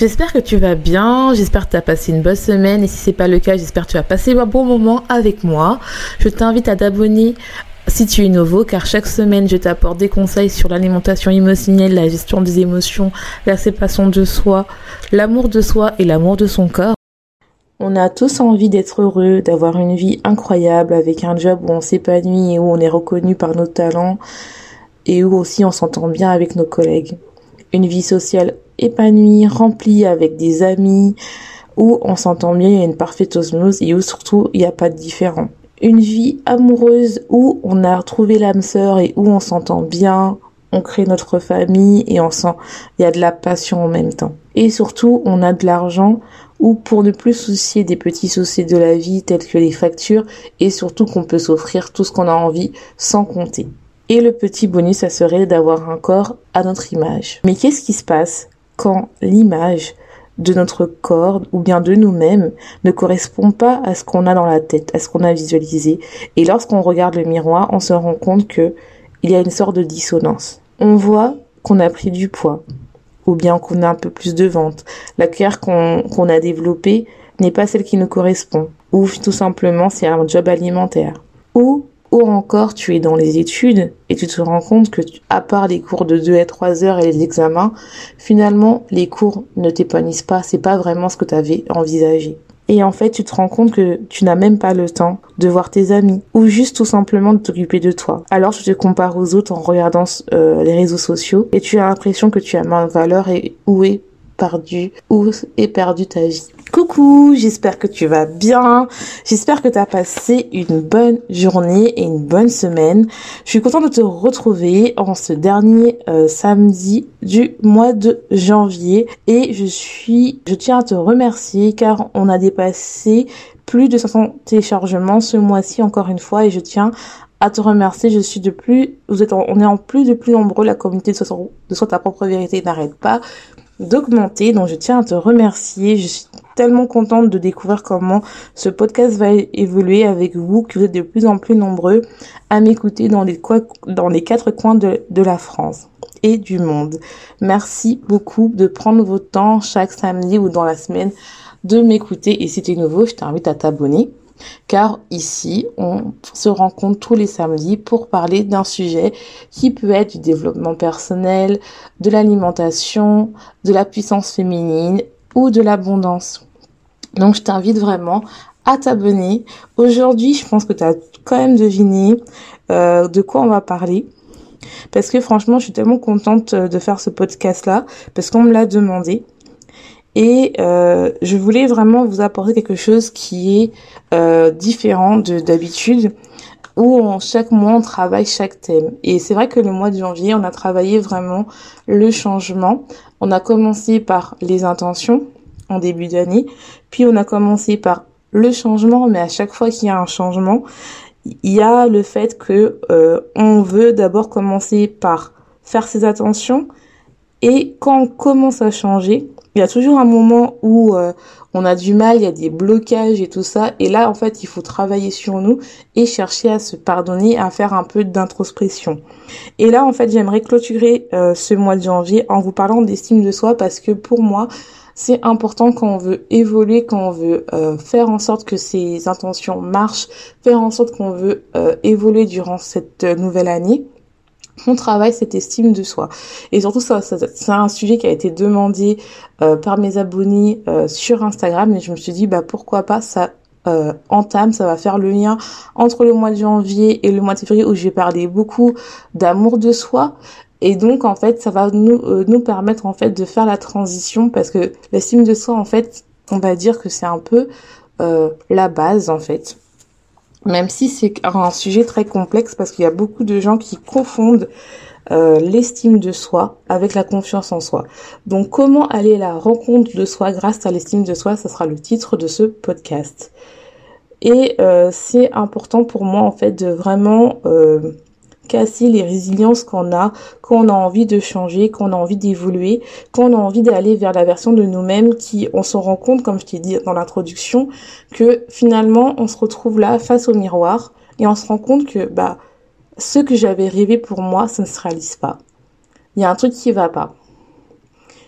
J'espère que tu vas bien, j'espère que tu as passé une bonne semaine et si c'est pas le cas, j'espère que tu as passé un bon moment avec moi. Je t'invite à t'abonner si tu es nouveau car chaque semaine je t'apporte des conseils sur l'alimentation émotionnelle, la gestion des émotions, la séparation de soi, l'amour de soi et l'amour de son corps. On a tous envie d'être heureux, d'avoir une vie incroyable avec un job où on s'épanouit et où on est reconnu par nos talents et où aussi on s'entend bien avec nos collègues. Une vie sociale épanoui, rempli avec des amis, où on s'entend bien, il y a une parfaite osmose et où surtout il n'y a pas de différent. Une vie amoureuse où on a trouvé l'âme sœur et où on s'entend bien, on crée notre famille et on sent il y a de la passion en même temps. Et surtout, on a de l'argent ou pour ne plus soucier des petits soucis de la vie tels que les factures et surtout qu'on peut s'offrir tout ce qu'on a envie sans compter. Et le petit bonus, ça serait d'avoir un corps à notre image. Mais qu'est-ce qui se passe? Quand l'image de notre corps ou bien de nous-mêmes ne correspond pas à ce qu'on a dans la tête, à ce qu'on a visualisé. Et lorsqu'on regarde le miroir, on se rend compte que il y a une sorte de dissonance. On voit qu'on a pris du poids ou bien qu'on a un peu plus de vente. La cuillère qu'on a développée n'est pas celle qui nous correspond. Ou tout simplement c'est un job alimentaire. Ou ou encore tu es dans les études et tu te rends compte que à part les cours de 2 à 3 heures et les examens, finalement les cours ne t'épanouissent pas, c'est pas vraiment ce que tu avais envisagé. Et en fait, tu te rends compte que tu n'as même pas le temps de voir tes amis ou juste tout simplement de t'occuper de toi. Alors tu te compares aux autres en regardant euh, les réseaux sociaux et tu as l'impression que tu as moins de valeur et où est perdu, est perdu. Coucou, j'espère que tu vas bien. J'espère que tu as passé une bonne journée et une bonne semaine. Je suis contente de te retrouver en ce dernier euh, samedi du mois de janvier et je suis je tiens à te remercier car on a dépassé plus de 500 téléchargements ce mois-ci encore une fois et je tiens à te remercier. Je suis de plus, vous êtes, on est en plus de plus nombreux. La communauté de Sois, de Sois ta propre vérité n'arrête pas d'augmenter. Donc je tiens à te remercier. Je suis tellement contente de découvrir comment ce podcast va évoluer avec vous, que vous êtes de plus en plus nombreux à m'écouter dans les, quatre coins de, de la France et du monde. Merci beaucoup de prendre votre temps chaque samedi ou dans la semaine de m'écouter. Et si tu es nouveau, je t'invite à t'abonner car ici, on se rencontre tous les samedis pour parler d'un sujet qui peut être du développement personnel, de l'alimentation, de la puissance féminine ou de l'abondance. Donc je t'invite vraiment à t'abonner. Aujourd'hui, je pense que tu as quand même deviné euh, de quoi on va parler. Parce que franchement, je suis tellement contente de faire ce podcast-là, parce qu'on me l'a demandé. Et euh, je voulais vraiment vous apporter quelque chose qui est euh, différent de d'habitude, où chaque mois on travaille chaque thème. Et c'est vrai que le mois de janvier, on a travaillé vraiment le changement. On a commencé par les intentions en début d'année, puis on a commencé par le changement, mais à chaque fois qu'il y a un changement, il y a le fait que euh, on veut d'abord commencer par faire ses attentions et quand on commence à changer, il y a toujours un moment où euh, on a du mal, il y a des blocages et tout ça. Et là, en fait, il faut travailler sur nous et chercher à se pardonner, à faire un peu d'introspection. Et là, en fait, j'aimerais clôturer euh, ce mois de janvier en vous parlant d'estime de soi parce que pour moi, c'est important quand on veut évoluer, quand on veut euh, faire en sorte que ses intentions marchent, faire en sorte qu'on veut évoluer durant cette nouvelle année on travaille cette estime de soi. Et surtout, ça, c'est un sujet qui a été demandé euh, par mes abonnés euh, sur Instagram et je me suis dit, bah pourquoi pas, ça euh, entame, ça va faire le lien entre le mois de janvier et le mois de février où je vais parler beaucoup d'amour de soi. Et donc en fait, ça va nous nous permettre en fait de faire la transition parce que l'estime de soi en fait, on va dire que c'est un peu la base en fait. Même si c'est un sujet très complexe parce qu'il y a beaucoup de gens qui confondent euh, l'estime de soi avec la confiance en soi. Donc comment aller à la rencontre de soi grâce à l'estime de soi, ça sera le titre de ce podcast. Et euh, c'est important pour moi en fait de vraiment casser les résiliences qu'on a quand on a envie de changer, quand on a envie d'évoluer, quand on a envie d'aller vers la version de nous-mêmes qui, on se rend compte, comme je t'ai dit dans l'introduction, que finalement on se retrouve là face au miroir et on se rend compte que bah ce que j'avais rêvé pour moi, ça ne se réalise pas. Il y a un truc qui va pas.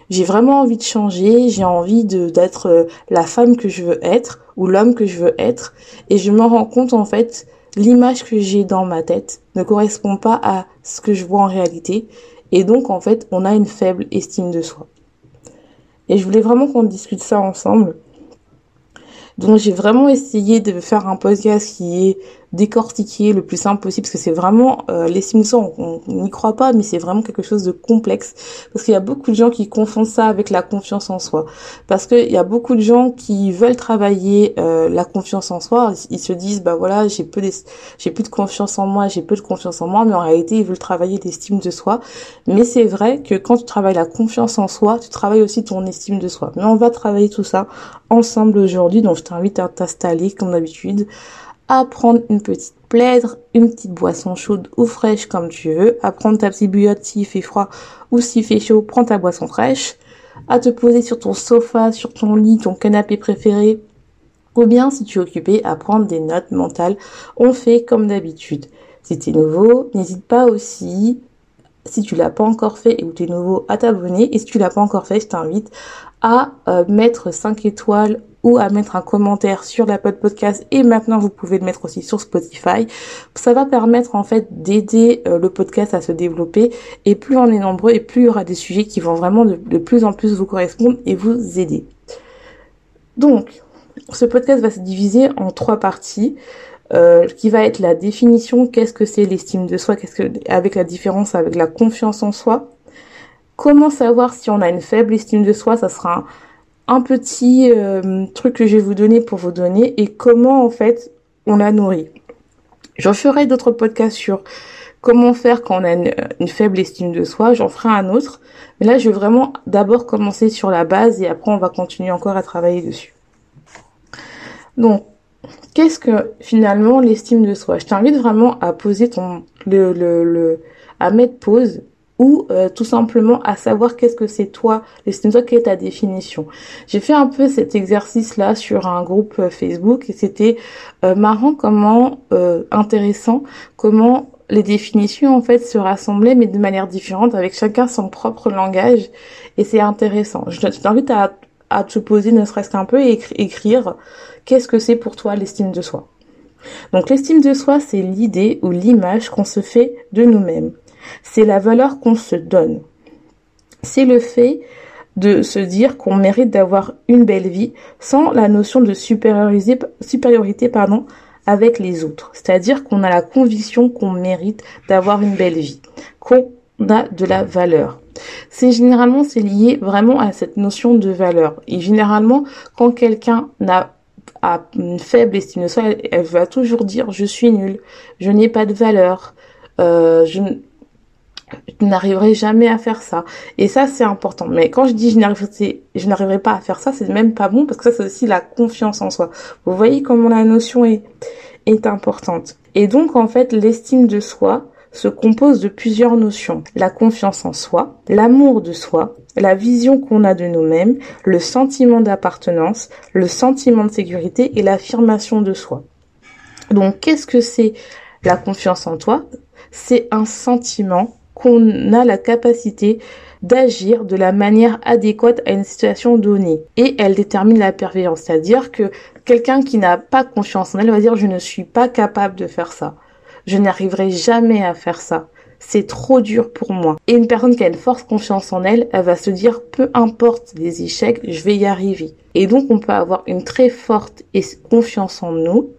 J'ai vraiment envie de changer, j'ai envie d'être euh, la femme que je veux être ou l'homme que je veux être et je me rends compte en fait l'image que j'ai dans ma tête ne correspond pas à ce que je vois en réalité. Et donc, en fait, on a une faible estime de soi. Et je voulais vraiment qu'on discute ça ensemble. Donc, j'ai vraiment essayé de faire un podcast qui est décortiquer le plus simple possible parce que c'est vraiment euh, les Simpsons on n'y croit pas mais c'est vraiment quelque chose de complexe. Parce qu'il y a beaucoup de gens qui confondent ça avec la confiance en soi. Parce qu'il y a beaucoup de gens qui veulent travailler euh, la confiance en soi. Ils se disent bah voilà j'ai peu j'ai plus de confiance en moi j'ai peu de confiance en moi mais en réalité ils veulent travailler l'estime de soi. Mais c'est vrai que quand tu travailles la confiance en soi tu travailles aussi ton estime de soi. Mais on va travailler tout ça ensemble aujourd'hui. Donc je t'invite à t'installer comme d'habitude à prendre une petite plaide, une petite boisson chaude ou fraîche comme tu veux, à prendre ta petite bouillotte s'il fait froid ou s'il fait chaud, prends ta boisson fraîche, à te poser sur ton sofa, sur ton lit, ton canapé préféré, ou bien si tu es occupé à prendre des notes mentales. On fait comme d'habitude. Si tu es nouveau, n'hésite pas aussi, si tu l'as pas encore fait et que tu es nouveau, à t'abonner. Et si tu l'as pas encore fait, je t'invite à euh, mettre 5 étoiles ou à mettre un commentaire sur la podcast et maintenant vous pouvez le mettre aussi sur Spotify. Ça va permettre en fait d'aider euh, le podcast à se développer et plus on est nombreux et plus il y aura des sujets qui vont vraiment de, plus en plus vous correspondre et vous aider. Donc, ce podcast va se diviser en trois parties. Euh, qui va être la définition, qu'est-ce que c'est l'estime de soi, qu'est-ce que avec la différence avec la confiance en soi. Comment savoir si on a une faible estime de soi, ça sera un petit euh, truc que je vais vous donner pour vous donner et comment en fait on la nourrit. J'en ferai d'autres podcasts sur comment faire quand on a une, faible estime de soi, j'en ferai un autre. Mais là, je vais vraiment d'abord commencer sur la base et après on va continuer encore à travailler dessus. Donc, qu'est-ce que finalement l'estime de soi? Je t'invite vraiment à poser ton le, le, le à mettre pause ou euh, tout simplement à savoir qu'est-ce que c'est toi, l'estime toi, quelle est ta définition. J'ai fait un peu cet exercice là sur un groupe euh, Facebook et c'était euh, marrant comment intéressant comment les définitions en fait se rassemblaient mais de manière différente avec chacun son propre langage et c'est intéressant. Je t'invite à, à te poser ne serait-ce qu'un peu et écrire qu'est-ce que c'est pour toi l'estime de soi. Donc l'estime de soi, c'est l'idée ou l'image qu'on se fait de nous-mêmes. C'est la valeur qu'on se donne. C'est le fait de se dire qu'on mérite d'avoir une belle vie sans la notion de supériorité pardon, avec les autres. C'est-à-dire qu'on a la conviction qu'on mérite d'avoir une belle vie, qu'on a de la valeur. C'est généralement c'est lié vraiment à cette notion de valeur. Et généralement, quand quelqu'un n'a a une faible estime de soi, elle, va toujours dire je suis nulle, je n'ai pas de valeur, euh, je, je n'arriverai jamais à faire ça. Et ça, c'est important. Mais quand je dis je n'arriverai, pas à faire ça, c'est même pas bon parce que ça, c'est aussi la confiance en soi. Vous voyez comment la notion est importante. Et donc, en fait, l'estime de soi se compose de plusieurs notions. La confiance en soi, l'amour de soi, la vision qu'on a de nous-mêmes, le sentiment d'appartenance, le sentiment de sécurité et l'affirmation de soi. Donc, qu'est-ce que c'est la confiance en toi? C'est un sentiment qu'on a la capacité d'agir de la manière adéquate à une situation donnée. Et elle détermine la persévérance. C'est-à-dire que quelqu'un qui n'a pas confiance en elle va dire je ne suis pas capable de faire ça. Je n'arriverai jamais à faire ça. c'est trop dur pour moi. Et une personne qui a une forte confiance en elle, elle va se dire peu importe les échecs, je vais y arriver. Et donc on peut avoir une très forte confiance en nous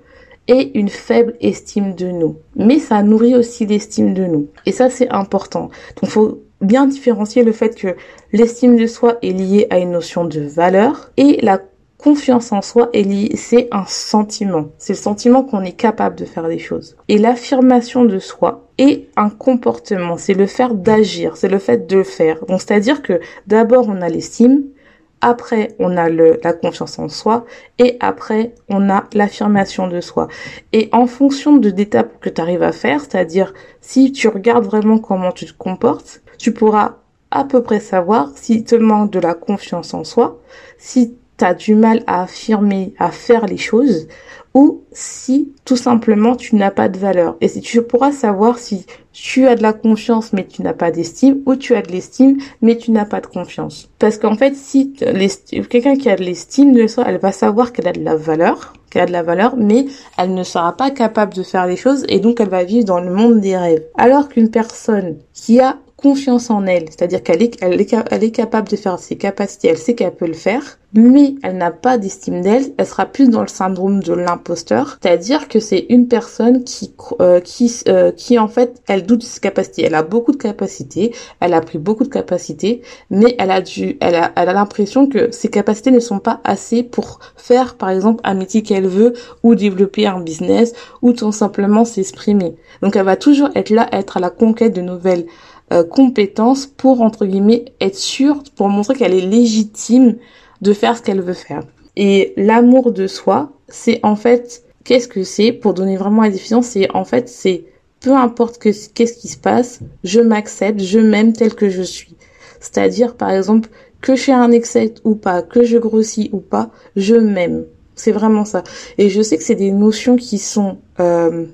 et une faible estime de nous. Mais ça nourrit aussi l'estime de nous. Et ça c'est important. Donc faut bien différencier le fait que l'estime de soi est liée à une notion de valeur et la confiance en soi est liée, c'est un sentiment. C'est le sentiment qu'on est capable de faire des choses. Et l'affirmation de soi est un comportement. C'est le fait d'agir. C'est le fait de le faire. Donc, c'est-à-dire que d'abord, on a l'estime. Après, on a la confiance en soi et après, on a l'affirmation de soi. Et en fonction de l'étape que tu arrives à faire, c'est-à-dire si tu regardes vraiment comment tu te comportes, tu pourras à peu près savoir si te manque de la confiance en soi, si tu as du mal à affirmer, à faire les choses, ou si tout simplement tu n'as pas de valeur. Et si tu pourras savoir si tu as de la confiance mais tu n'as pas d'estime, ou tu as de l'estime mais tu n'as pas de confiance. Parce qu'en fait, si quelqu'un qui a de l'estime elle va savoir qu'elle a de la valeur, qu'elle a de la valeur, mais elle ne sera pas capable de faire les choses et donc elle va vivre dans le monde des rêves. Alors qu'une personne qui a confiance en elle, c'est-à-dire qu'elle est, elle est, elle est capable de faire ses capacités, elle sait qu'elle peut le faire, mais elle n'a pas d'estime d'elle, elle sera plus dans le syndrome de l'imposteur, c'est-à-dire que c'est une personne qui euh, qui euh, qui en fait elle doute de ses capacités, elle a beaucoup de capacités, elle a pris beaucoup de capacités, mais elle a dû elle a elle a l'impression que ses capacités ne sont pas assez pour faire par exemple un métier qu'elle veut ou développer un business ou tout simplement s'exprimer. Donc elle va toujours être là, être à la conquête de nouvelles euh, compétences pour entre guillemets être sûre, pour montrer qu'elle est légitime de faire ce qu'elle veut faire. Et l'amour de soi, c'est en fait qu'est-ce que c'est? Pour donner vraiment la définition, c'est en fait c'est peu importe que qu'est-ce qui se passe, je m'accepte, je m'aime tel que je suis. C'est-à-dire par exemple que j'ai un excès ou pas, que je grossis ou pas, je m'aime. C'est vraiment ça. Et je sais que c'est des notions qui sont euh,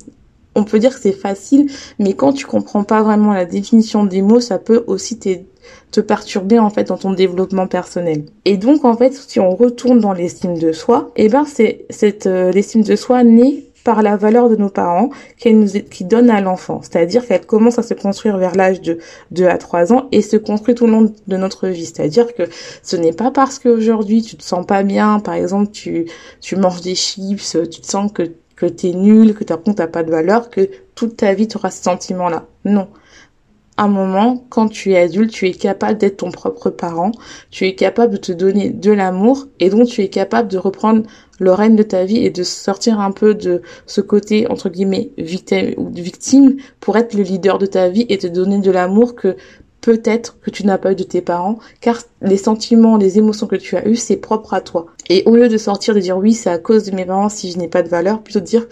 on peut dire que c'est facile, mais quand tu comprends pas vraiment la définition des mots, ça peut aussi te perturber en fait dans ton développement personnel. Et donc en fait, si on retourne dans l'estime de soi, eh ben c'est cette euh, l'estime de soi née par la valeur de nos parents qu'elle nous qui donne à l'enfant, c'est-à-dire qu'elle commence à se construire vers l'âge de 2 à 3 ans et se construit tout le long de notre vie, c'est-à-dire que ce n'est pas parce qu'aujourd'hui tu te sens pas bien, par exemple tu tu manges des chips, tu te sens que que t'es nul, que ta compte n'a pas de valeur, que toute ta vie tu auras ce sentiment-là. Non. À un moment, quand tu es adulte, tu es capable d'être ton propre parent, tu es capable de te donner de l'amour et donc tu es capable de reprendre le règne de ta vie et de sortir un peu de ce côté entre guillemets victime victime pour être le leader de ta vie et te donner de l'amour que peut-être que tu n'as pas eu de tes parents, car les sentiments, les émotions que tu as eues, c'est propre à toi. Et au lieu de sortir de dire oui, c'est à cause de mes parents si je n'ai pas de valeur, plutôt de dire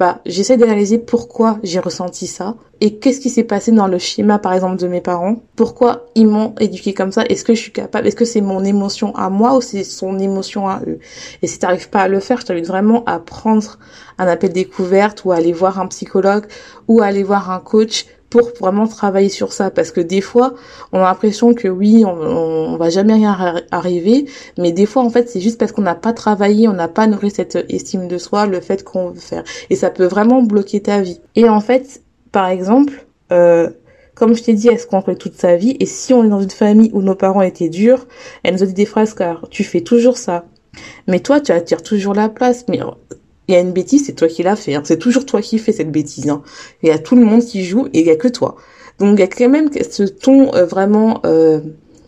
bah j'essaie d'analyser pourquoi j'ai ressenti ça et qu'est-ce qui s'est passé dans le schéma par exemple de mes parents, pourquoi ils m'ont éduqué comme ça, est-ce que je suis capable, est-ce que c'est mon émotion à moi ou c'est son émotion à eux? Et si t'arrives pas à le faire, je t'invite vraiment à prendre un appel découverte ou à aller voir un psychologue ou à aller voir un coach pour vraiment travailler sur ça parce que des fois on a l'impression que oui on, va jamais rien arriver mais des fois en fait c'est juste parce qu'on n'a pas travaillé on n'a pas nourri cette estime de soi le fait qu'on veut faire et ça peut vraiment bloquer ta vie et en fait par exemple euh, comme je t'ai dit, elle se construit toute sa vie. Et si on est dans une famille où nos parents étaient durs, elle nous a dit des phrases car tu fais toujours ça. Mais toi, tu attires toujours la place. Mais il y a une bêtise, c'est toi qui l'as fait. Hein. C'est toujours toi qui fais cette bêtise. Hein. Il y a tout le monde qui joue et il y a que toi. Donc il y a quand même ce ton euh, vraiment euh,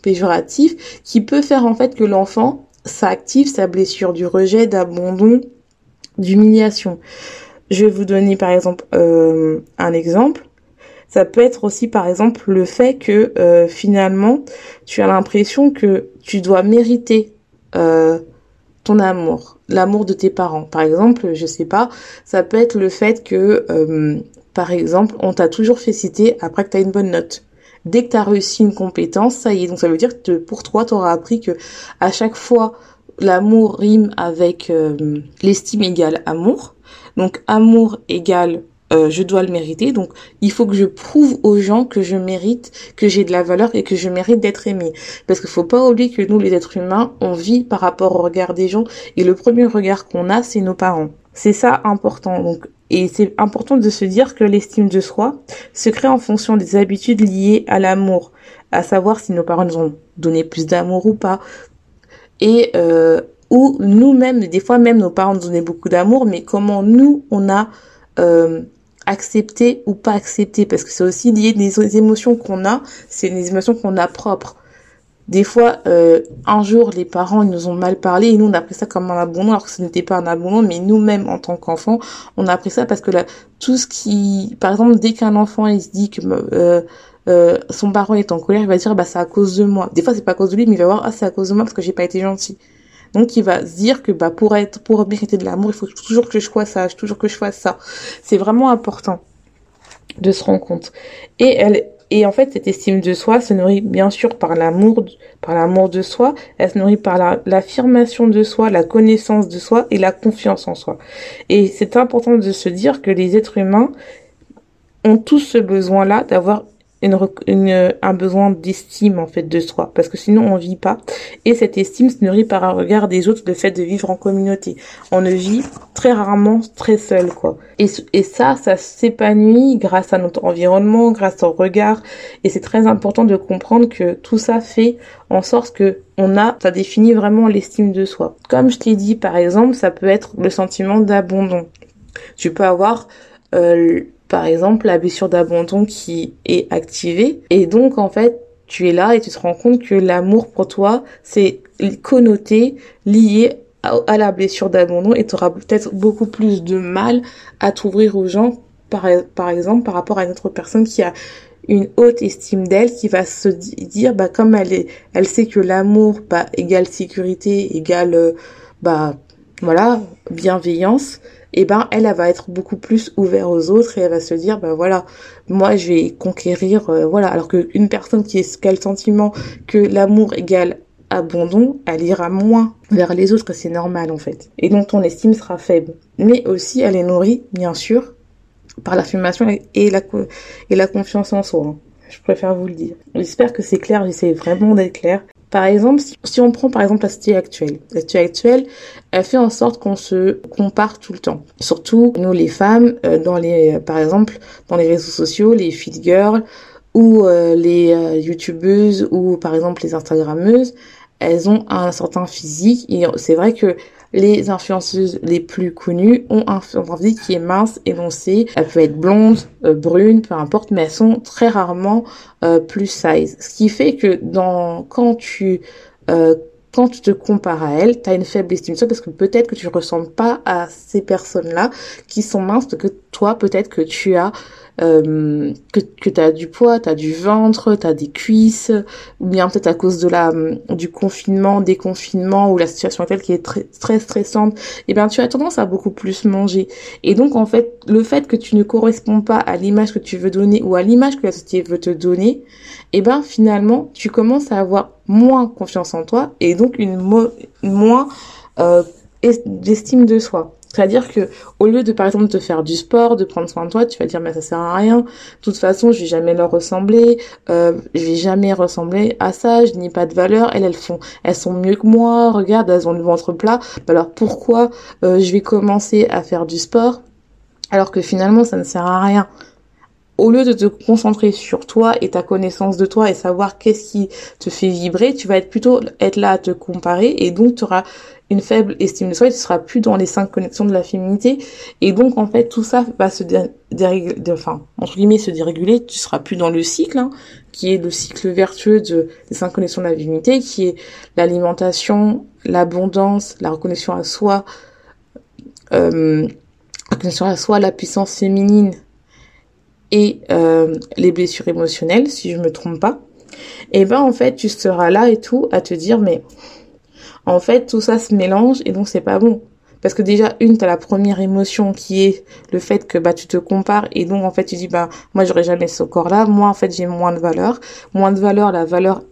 péjoratif qui peut faire en fait que l'enfant s'active sa blessure du rejet, d'abandon, d'humiliation. Je vais vous donner par exemple euh, un exemple. Ça peut être aussi par exemple le fait que finalement tu as l'impression que tu dois mériter ton amour, l'amour de tes parents. Par exemple, je sais pas, ça peut être le fait que, euh, par exemple, on t'a toujours félicité après que tu as une bonne note. Dès que tu as réussi une compétence, ça y est. Donc ça veut dire que pour toi, tu auras appris que à chaque fois, l'amour rime avec euh, l'estime égale amour. Donc amour égale euh, je dois le mériter. Donc, il faut que je prouve aux gens que je mérite, que j'ai de la valeur et que je mérite d'être aimé. Parce qu'il faut pas oublier que nous, les êtres humains, on vit par rapport au regard des gens et le premier regard qu'on a, c'est nos parents. C'est ça important. Donc, Et c'est important de se dire que l'estime de soi se crée en fonction des habitudes liées à l'amour, à savoir si nos parents nous ont donné plus d'amour ou pas, et euh, ou nous-mêmes, des fois même nos parents nous donnaient beaucoup d'amour, mais comment nous on a euh, accepté ou pas accepté, parce que c'est aussi lié des émotions qu'on a, c'est des émotions qu'on a propres. Des fois, euh, un jour, les parents ils nous ont mal parlé et nous on a pris ça comme un abandon alors que ce n'était pas un abandon, mais nous-mêmes en tant qu'enfants, on a pris ça parce que là, tout ce qui, par exemple, dès qu'un enfant il se dit que euh, euh, son parent est en colère, il va dire bah c'est à cause de moi. Des fois c'est pas à cause de lui, mais il va voir ah c'est à cause de moi parce que j'ai pas été gentil. Donc il va se dire que bah pour être pour mériter de l'amour, il faut toujours que je sois sage, toujours que je fasse ça. C'est vraiment important de se rendre compte. Et elle et en fait cette estime de soi se nourrit bien sûr par l'amour par l'amour de soi, elle se nourrit par l'affirmation de soi, la connaissance de soi et la confiance en soi. Et c'est important de se dire que les êtres humains ont tous ce besoin-là d'avoir une, un besoin d'estime en fait de soi. Parce que sinon on vit pas. Et cette estime se nourrit par un regard des autres le fait de vivre en communauté. On ne vit très rarement très seul quoi. Et, et ça ça s'épanouit grâce à notre environnement grâce au regard. Et c'est très important de comprendre que tout ça fait en sorte que on a ça définit vraiment l'estime de soi. Comme je t'ai dit par exemple ça peut être le sentiment d'abandon. Tu peux avoir euh, par exemple la blessure d'abandon qui est activée. Et donc en fait tu es là et tu te rends compte que l'amour pour toi c'est connoté lié à, la blessure d'abandon et tu auras peut-être beaucoup plus de mal à t'ouvrir aux gens par, exemple par rapport à une autre personne qui a une haute estime d'elle qui va se dire bah comme elle elle sait que l'amour bah égale sécurité égale euh, bah voilà bienveillance eh ben elle, elle va être beaucoup plus ouverte aux autres et elle va se dire ben voilà moi je vais conquérir euh, voilà alors qu'une personne qui est quel sentiment que l'amour égale abandon, elle ira moins vers les autres, c'est normal en fait. Et donc ton estime sera faible. Mais aussi elle est nourrie, bien sûr, par l'affirmation et la, et la confiance en soi. Je préfère vous le dire. J'espère que c'est clair, j'essaie vraiment d'être clair. Par exemple, si, on prend par exemple la société actuelle, la société actuelle, elle fait en sorte qu'on se compare tout le temps. Surtout nous les femmes, euh, dans les, par exemple, dans les réseaux sociaux, les feed girls ou euh, les euh, youtubeuses ou par exemple les instagrammeuses, elles ont un certain physique et c'est vrai que les influenceuses les plus connues ont un physique qui est mince, énoncé. Elle peut être blonde, euh, brune, peu importe, mais elles sont très rarement euh, plus size. Ce qui fait que dans quand tu euh, quand tu te compares à elle, tu as une faible estime de parce que peut-être que tu ressembles pas à ces personnes-là qui sont minces, que toi, peut-être que tu as euh, que, que tu du poids, tu du ventre, tu des cuisses, ou bien peut-être à cause de la euh, du confinement, des confinements ou la situation actuelle qui est très, très stressante, eh bien tu as tendance à beaucoup plus manger. Et donc en fait, le fait que tu ne corresponds pas à l'image que tu veux donner ou à l'image que la société veut te donner, eh ben finalement, tu commences à avoir moins confiance en toi et donc une moins euh, d'estime de soi. C'est-à-dire que au lieu de par exemple te faire du sport, de prendre soin de toi, tu vas dire mais ça sert à rien. De toute façon, je vais jamais leur ressembler, euh, je vais jamais ressembler à ça, je n'ai pas de valeur. Elles elles font, elles sont mieux que moi. Regarde, elles ont le ventre plat. Alors pourquoi euh, je vais commencer à faire du sport alors que finalement ça ne sert à rien? Au lieu de te concentrer sur toi et ta connaissance de toi et savoir qu'est-ce qui te fait vibrer, tu vas être plutôt être là à te comparer et donc tu auras une faible estime de soi et tu seras plus dans les cinq connexions de la féminité. Et donc en fait tout ça va se déréguler, enfin entre guillemets se déréguler, tu seras plus dans le cycle hein, qui est le cycle vertueux de, des cinq connexions de la féminité qui est l'alimentation, l'abondance, la reconnaissance à soi, euh, la reconnaissance à soi, la puissance féminine et euh, les blessures émotionnelles, si je me trompe pas, et eh ben en fait tu seras là et tout à te dire mais en fait tout ça se mélange et donc c'est pas bon. Parce que déjà une t'as la première émotion qui est le fait que bah tu te compares et donc en fait tu dis bah moi j'aurais jamais ce corps là, moi en fait j'ai moins de valeur, moins de valeur, la valeur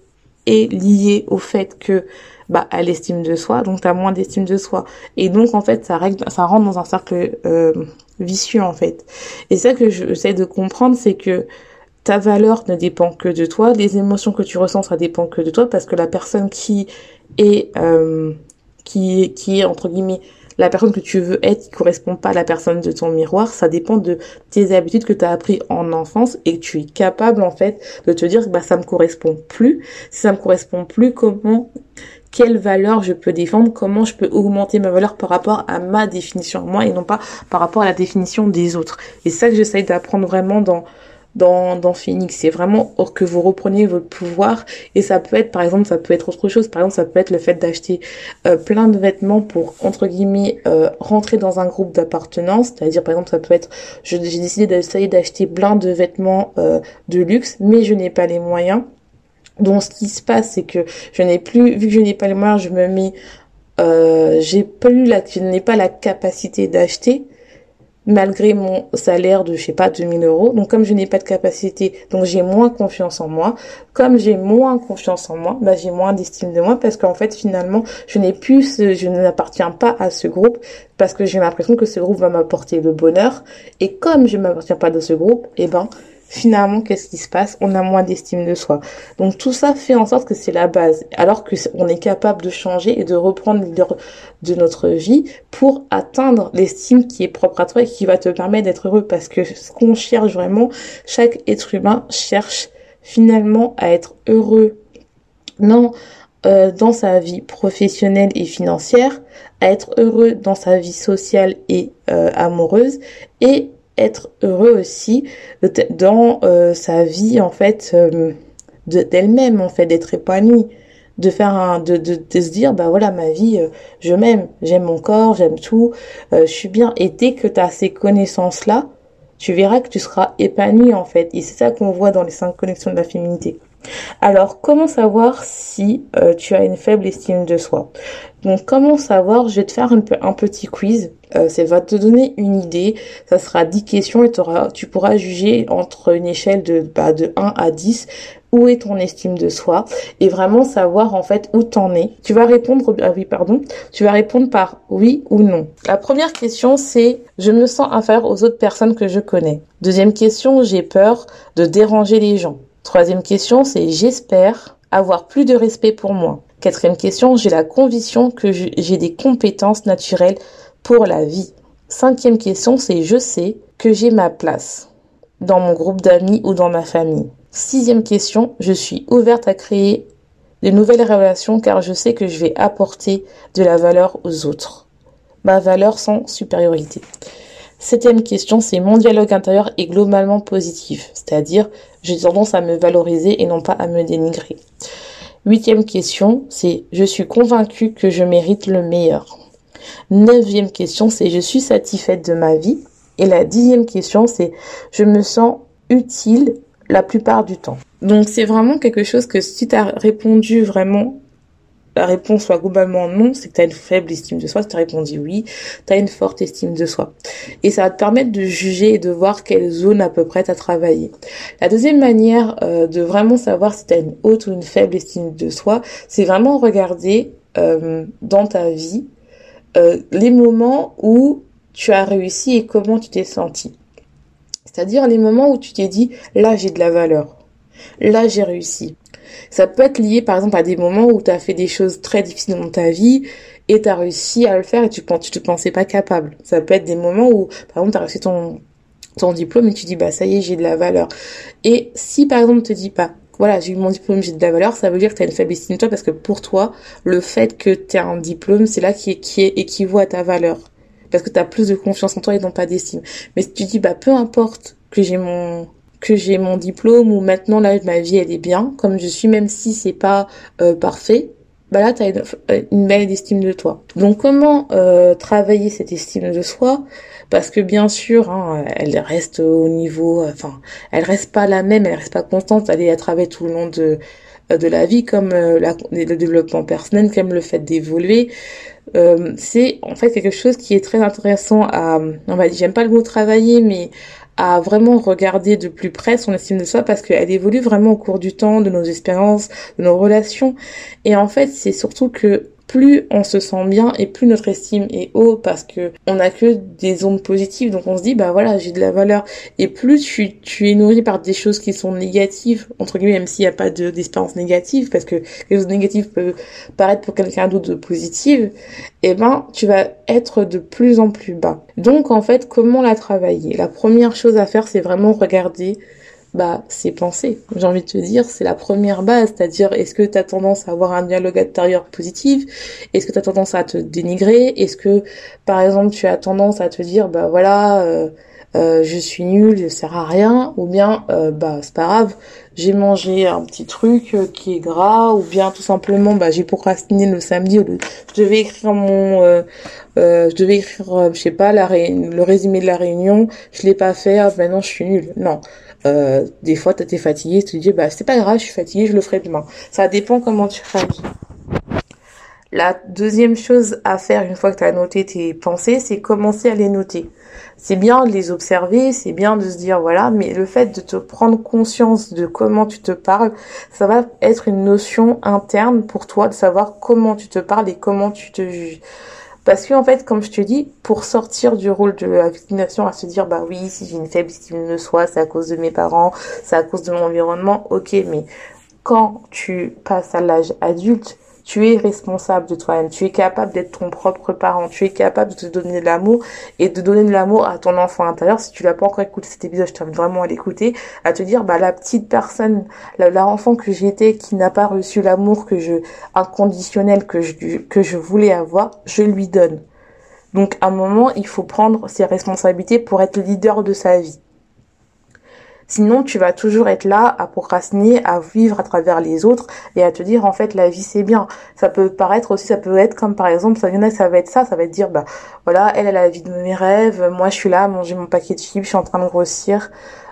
est liée au fait que bah à l'estime de soi, donc t'as moins d'estime de soi. Et donc en fait ça règle, ça rentre dans un cercle euh, vicieux en fait. Et ça que j'essaie de comprendre, c'est que ta valeur ne dépend que de toi, les émotions que tu ressens, ça dépend que de toi, parce que la personne qui est, euh, qui, qui est entre guillemets la personne que tu veux être qui correspond pas à la personne de ton miroir, ça dépend de tes habitudes que tu as appris en enfance et que tu es capable en fait de te dire bah ça me correspond plus. Si ça me correspond plus, comment quelle valeur je peux défendre, comment je peux augmenter ma valeur par rapport à ma définition moi et non pas par rapport à la définition des autres. Et ça que j'essaye d'apprendre vraiment dans dans, dans Phoenix. C'est vraiment que vous repreniez votre pouvoir et ça peut être, par exemple, ça peut être autre chose. Par exemple, ça peut être le fait d'acheter euh, plein de vêtements pour, entre guillemets, euh, rentrer dans un groupe d'appartenance. C'est-à-dire, par exemple, ça peut être, j'ai décidé d'essayer d'acheter plein de vêtements euh, de luxe, mais je n'ai pas les moyens. Donc, ce qui se passe, c'est que je n'ai plus, vu que je n'ai pas les moyens, je me mets, j'ai plus la, je n'ai pas la capacité d'acheter malgré mon salaire de, je sais pas, 2000 euros. Donc, comme je n'ai pas de capacité, donc j'ai moins confiance en moi. Comme j'ai moins confiance en moi, bah, j'ai moins d'estime de moi parce qu'en fait, finalement, je n'ai plus, je n'appartiens pas à ce groupe parce que j'ai l'impression que ce groupe va m'apporter le bonheur. Et comme je m'appartiens pas de ce groupe, eh ben, finalement, qu'est-ce qui se passe? On a moins d'estime de soi. Donc tout ça fait en sorte que c'est la base, alors que on est capable de changer et de reprendre l'idée de notre vie pour atteindre l'estime qui est propre à toi et qui va te permettre d'être heureux. Parce que ce qu'on cherche vraiment, chaque être humain cherche finalement à être heureux. Non, euh, dans sa vie professionnelle et financière, à être heureux dans sa vie sociale et euh, amoureuse et être heureux aussi dans euh, sa vie en fait euh, d'elle-même en fait d'être épanoui de faire un de, se dire bah voilà ma vie euh, je m'aime. J'aime mon corps j'aime tout. Je suis bien. Et dès que tu as ces connaissances là tu verras que tu seras épanoui en fait. Et c'est ça qu'on voit dans les cinq connexions de la féminité. Alors, comment savoir si tu as une faible estime de soi? Donc, comment savoir? Je vais te faire un, petit quiz euh, ça va te donner une idée. Ça sera 10 questions et tu pourras juger entre une échelle de, bah, de 1 à 10 où est ton estime de soi? Et vraiment savoir en fait où t'en es. Tu vas répondre ah oui pardon, tu vas répondre par oui ou non. La première question c'est je me sens inférieur aux autres personnes que je connais. Deuxième question, j'ai peur de déranger les gens. Troisième question, c'est j'espère avoir plus de respect pour moi. Quatrième question, j'ai la conviction que j'ai des compétences naturelles pour la vie. Cinquième question, c'est je sais que j'ai ma place dans mon groupe d'amis ou dans ma famille. Sixième question, je suis ouverte à créer de nouvelles relations car je sais que je vais apporter de la valeur aux autres. Ma valeur sans supériorité. Septième question, c'est mon dialogue intérieur est globalement positif, c'est-à-dire j'ai tendance à me valoriser et non pas à me dénigrer. Huitième question, c'est je suis convaincue que je mérite le meilleur. Neuvième question, c'est je suis satisfaite de ma vie. Et la dixième question, c'est je me sens utile la plupart du temps. Donc c'est vraiment quelque chose que si tu as répondu vraiment, réponse soit globalement non, c'est que tu as une faible estime de soi. Si tu as répondu oui, tu as une forte estime de soi. Et ça va te permettre de juger et de voir quelle zone à peu près tu as travaillé. La deuxième manière euh, de vraiment savoir si tu as une haute ou une faible estime de soi, c'est vraiment regarder euh, dans ta vie euh, les moments où tu as réussi et comment tu t'es senti. C'est-à-dire les moments où tu t'es dit, là j'ai de la valeur, là j'ai réussi. Ça peut être lié par exemple à des moments où tu as fait des choses très difficiles dans ta vie et tu as réussi à le faire et tu ne te pensais pas capable. Ça peut être des moments où par exemple tu as réussi ton, ton diplôme et tu dis bah ça y est j'ai de la valeur. Et si par exemple te dis pas voilà, j'ai eu mon diplôme, j'ai de la valeur, ça veut dire que tu as une faible estime de toi parce que pour toi, le fait que tu as un diplôme, c'est là qui, est, qui est, équivaut à ta valeur. Parce que tu as plus de confiance en toi et non pas d'estime. Mais si tu dis, bah, peu importe que j'ai mon que j'ai mon diplôme ou maintenant là ma vie elle est bien. Comme je suis même si c'est pas euh, parfait bah là tu as euh, une, belle estime de toi. Donc comment euh, travailler cette estime de soi? Parce que bien sûr, hein, elle reste au niveau, enfin, elle reste pas la même, elle reste pas constante, elle est à travers tout le long de de la vie, comme euh, la, le développement personnel, comme le fait d'évoluer. Euh, c'est en fait quelque chose qui est très intéressant à, on va dire, j'aime pas le mot travailler, mais à vraiment regarder de plus près son estime de soi parce qu'elle évolue vraiment au cours du temps, de nos expériences, de nos relations. Et en fait, c'est surtout que plus on se sent bien et plus notre estime est haut parce que on a que des ondes positives. Donc on se dit bah voilà j'ai de la valeur. Et plus tu, es nourri par des choses qui sont négatives entre guillemets même s'il n'y a pas d'expérience négative parce que les choses négatives peuvent paraître pour quelqu'un d'autre positives et eh ben tu vas être de plus en plus bas. Donc en fait comment la travailler? La première chose à faire c'est vraiment regarder bah, c'est penser. J'ai envie de te dire, c'est la première base, c'est-à-dire est-ce que tu as tendance à avoir un dialogue intérieur positif? Est-ce que tu as tendance à te dénigrer? Est-ce que par exemple, tu as tendance à te dire bah voilà, euh, euh, je suis nul, je sers à rien? Ou bien euh, bah c'est pas grave, j'ai mangé un petit truc qui est gras. Ou bien tout simplement bah j'ai procrastiné le samedi je devais écrire mon je devais écrire je sais pas le résumé de la réunion, je l'ai pas fait, ah, maintenant je suis nul. Non. Euh, des fois, tu es fatigué, tu te dis, bah, c'est pas grave, je suis fatigué, je le ferai demain. Ça dépend comment tu réagis. La deuxième chose à faire une fois que tu as noté tes pensées, c'est commencer à les noter. C'est bien de les observer, c'est bien de se dire voilà, mais le fait de te prendre conscience de comment tu te parles, ça va être une notion interne pour toi de savoir comment tu te parles et comment tu te juges. Parce que en fait, comme je te dis, pour sortir du rôle de la victimisation, à se dire bah oui, si j'ai une faible estime de soi, c'est à cause de mes parents, c'est à cause de mon environnement, ok, mais quand tu passes à l'âge adulte, tu es responsable de toi-même, tu es capable d'être ton propre parent, tu es capable de te donner de l'amour et de donner de l'amour à ton enfant intérieur. Si tu l'as pas encore écouté cet épisode, je t'invite vraiment à l'écouter, à te dire, bah, la petite personne, l'enfant que j'étais qui n'a pas reçu l'amour que je, inconditionnel que je, que je voulais avoir, je lui donne. Donc, à un moment, il faut prendre ses responsabilités pour être leader de sa vie. Sinon, tu vas toujours être là à procrastiner, à vivre à travers les autres et à te dire en fait la vie c'est bien. Ça peut paraître aussi, ça peut être comme par exemple, ça y en a, ça va être ça, ça va être dire bah voilà, elle a la vie de mes rêves, moi je suis là à mon paquet de chips, je suis en train de grossir.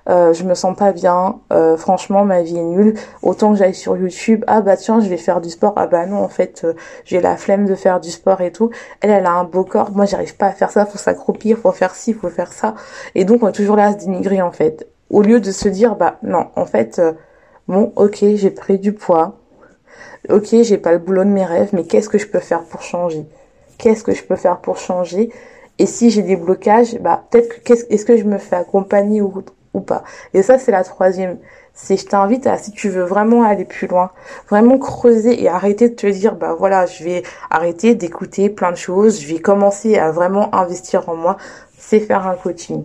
Euh, je me sens pas bien, euh, franchement ma vie est nulle. Autant que j'aille sur YouTube, ah bah tiens je vais faire du sport, ah bah non en fait euh, j'ai la flemme de faire du sport et tout. Elle elle a un beau corps, moi j'arrive pas à faire ça, faut s'accroupir, faut faire ci, faut faire ça. Et donc on est toujours là à se dénigrer en fait au lieu de se dire bah non en fait euh, bon ok j'ai pris du poids. Ok j'ai pas le boulot de mes rêves mais qu'est-ce que je peux faire pour changer? Qu'est-ce que je peux faire pour changer? Et si j'ai des blocages bah peut-être que est-ce que je me fais accompagner ou, ou pas? Et ça c'est la troisième. C'est je t'invite à si tu veux vraiment aller plus loin vraiment creuser et arrêter de te dire bah voilà je vais arrêter d'écouter plein de choses je vais commencer à vraiment investir en moi c'est faire un coaching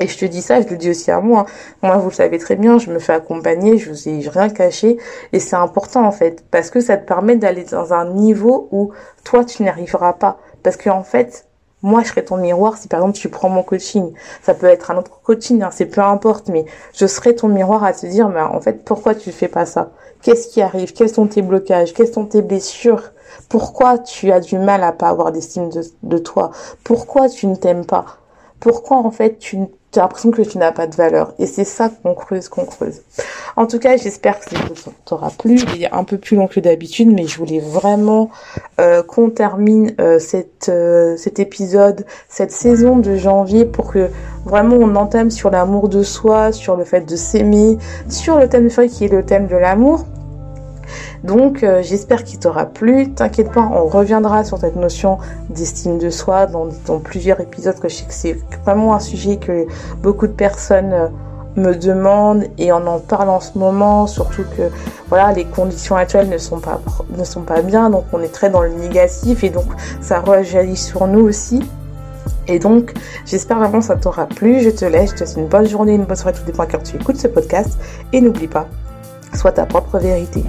et je te dis ça, je le dis aussi à moi. Moi, vous le savez très bien, je me fais accompagner, je vous ai rien caché. Et c'est important, en fait, parce que ça te permet d'aller dans un niveau où toi, tu n'y arriveras pas. Parce que, en fait, moi, je serai ton miroir si, par exemple, tu prends mon coaching. Ça peut être un autre coaching, hein, c'est peu importe, mais je serai ton miroir à te dire, mais en fait, pourquoi tu fais pas ça? Qu'est-ce qui arrive? Quels sont tes blocages? Quelles sont tes blessures? Pourquoi tu as du mal à pas avoir d'estime de, de toi? Pourquoi tu ne t'aimes pas? Pourquoi, en fait, tu as l'impression que tu n'as pas de valeur. Et c'est ça qu'on creuse, qu'on creuse. En tout cas, j'espère que ça t'aura plu. Il est un peu plus long que d'habitude, mais je voulais vraiment euh, qu'on termine euh, cette, euh, cet épisode, cette saison de janvier pour que vraiment on entame sur l'amour de soi, sur le fait de s'aimer, sur le thème de feuille qui est le thème de l'amour. Donc euh, j'espère qu'il t'aura plu. T'inquiète pas, on reviendra sur cette notion d'estime de soi dans, plusieurs épisodes que je sais que c'est vraiment un sujet que beaucoup de personnes euh, me demandent et on en parle en ce moment, surtout que voilà les conditions actuelles ne sont pas ne sont pas bien, donc on est très dans le négatif et donc ça rejaillit sur nous aussi. Et donc, j'espère vraiment que ça t'aura plu. Je te laisse, je te souhaite une bonne journée, une bonne soirée, tout dépend quand tu écoutes ce podcast. Et n'oublie pas, sois ta propre vérité.